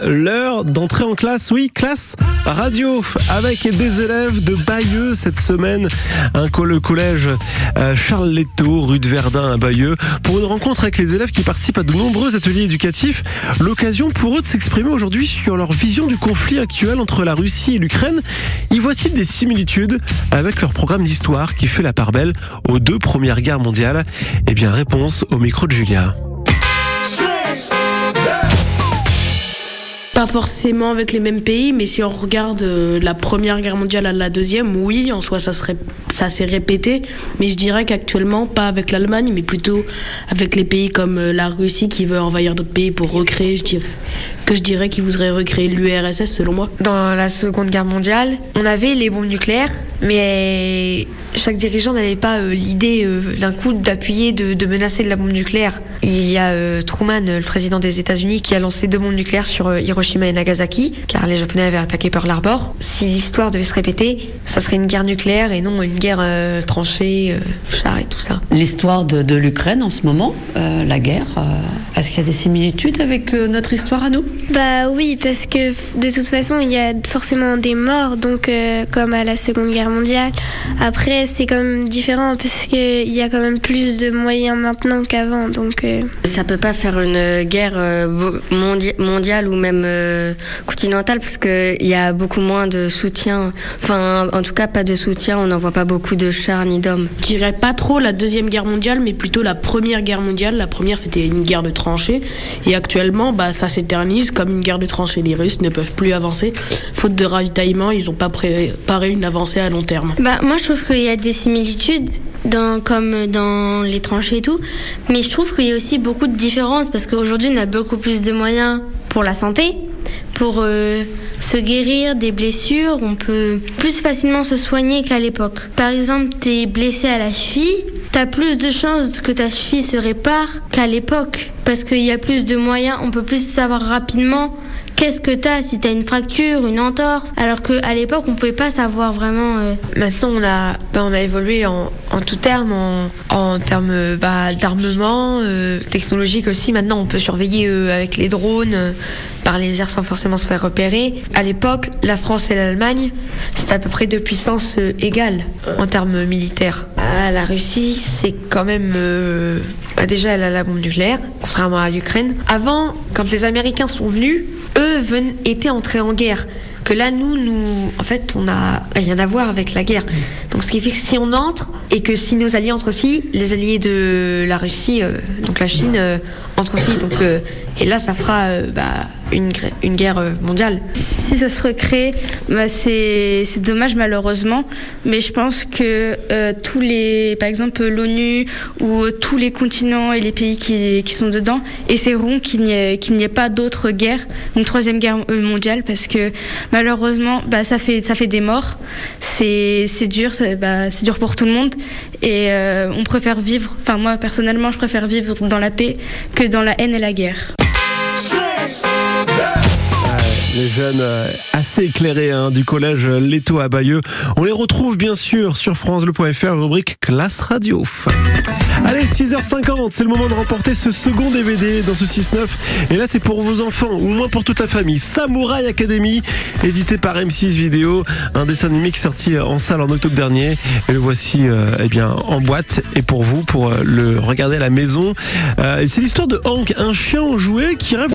L'heure d'entrer en classe, oui, classe radio, avec des élèves de Bayeux cette semaine, un le collège euh, Charles Leto, rue de Verdun à Bayeux, pour une rencontre avec les élèves qui participent à de nombreux ateliers éducatifs. L'occasion pour eux de s'exprimer aujourd'hui sur leur vision du conflit actuel entre la Russie et l'Ukraine. Y voit-il des similitudes avec leur programme d'histoire qui fait la part belle aux deux premières guerres mondiales? Eh bien, réponse au micro de Julia. Pas forcément avec les mêmes pays, mais si on regarde euh, la Première Guerre mondiale à la Deuxième, oui, en soi, ça, serait, ça s'est répété. Mais je dirais qu'actuellement, pas avec l'Allemagne, mais plutôt avec les pays comme euh, la Russie qui veut envahir d'autres pays pour recréer, je dirais, que je dirais qu'ils voudraient recréer l'URSS, selon moi. Dans la Seconde Guerre mondiale, on avait les bombes nucléaires, mais chaque dirigeant n'avait pas euh, l'idée d'un coup d'appuyer, de, menacer de la bombe nucléaire. Il y a Truman, le président des États-Unis, qui a lancé deux bombes nucléaires sur Hiroshima Hiroshima et Nagasaki, car les Japonais avaient attaqué Pearl Harbor. Si l'histoire devait se répéter, ça serait une guerre nucléaire et non une guerre euh, tranchée, euh, char et tout ça. L'histoire de, l'Ukraine en ce moment, euh, la guerre, est-ce qu'il y a des similitudes avec notre histoire à nous? Bah oui, parce que de toute façon, il y a forcément des morts, donc comme à la Seconde Guerre mondiale. Après, c'est quand même différent parce qu'il y a quand même plus de moyens maintenant qu'avant, donc. Ça peut pas faire une guerre mondiale ou même euh, continentale parce qu'il y a beaucoup moins de soutien. Enfin, en tout cas, pas de soutien. On n'en voit pas beaucoup de chars ni d'hommes. Je dirais pas trop la Deuxième Guerre mondiale, mais plutôt la Première Guerre mondiale. La première, c'était une guerre de tranchées. Et actuellement, bah, ça s'éternise comme une guerre de tranchées. Les Russes ne peuvent plus avancer. Faute de ravitaillement, ils n'ont pas préparé une avancée à long terme. Bah, moi, je trouve qu'il y a des similitudes. Dans, comme dans les tranchées et tout. Mais je trouve qu'il y a aussi beaucoup de différences parce qu'aujourd'hui, on a beaucoup plus de moyens pour la santé, pour euh, se guérir des blessures, on peut plus facilement se soigner qu'à l'époque. Par exemple, tu es blessé à la cheville, tu as plus de chances que ta cheville se répare qu'à l'époque parce qu'il y a plus de moyens, on peut plus savoir rapidement qu'est-ce que tu as, si tu as une fracture, une entorse, alors qu'à l'époque, on pouvait pas savoir vraiment. Euh. Maintenant, on a, bah, on a évolué en, tout terme, en, en termes bah, d'armement, euh, technologique aussi. Maintenant, on peut surveiller avec les drones par les airs sans forcément se faire repérer. À l'époque, la France et l'Allemagne, c'était à peu près deux puissances égales en termes militaires. Ah, la Russie, c'est quand même. Bah, déjà, elle a la bombe nucléaire, contrairement à l'Ukraine. Avant, quand les Américains sont venus, eux étaient entrés en guerre. Que là, nous, nous, en fait, on n'a rien à voir avec la guerre. Donc, ce qui fait que si on entre et que si nos alliés entrent aussi, les alliés de la Russie, euh, donc la Chine, euh, entrent aussi. Donc, euh, et là, ça fera bah, une, une guerre mondiale si ça se recrée, bah c'est dommage malheureusement. Mais je pense que euh, tous les, par exemple l'ONU ou euh, tous les continents et les pays qui, sont dedans essaieront qu'il n'y ait, pas d'autres guerres, une troisième guerre euh, mondiale, parce que malheureusement, bah, ça, fait, ça fait des morts. C'est dur, bah, c'est dur pour tout le monde. Et on préfère vivre, enfin moi personnellement, je préfère vivre dans la paix que dans la haine et la guerre les jeunes euh, assez éclairés hein, du collège Leto à Bayeux. On les retrouve bien sûr sur francebleu.fr, rubrique classe radio. Allez, 6h50, c'est le moment de remporter ce second DVD dans ce 6-9. Et là, c'est pour vos enfants, ou moins pour toute la famille. Samouraï Academy, édité par M6 Vidéo, un dessin animé qui est sorti en salle en octobre dernier. Et le voici euh, eh bien, en boîte, et pour vous, pour euh, le regarder à la maison. c'est l'histoire de Hank, un chien jouet qui rêve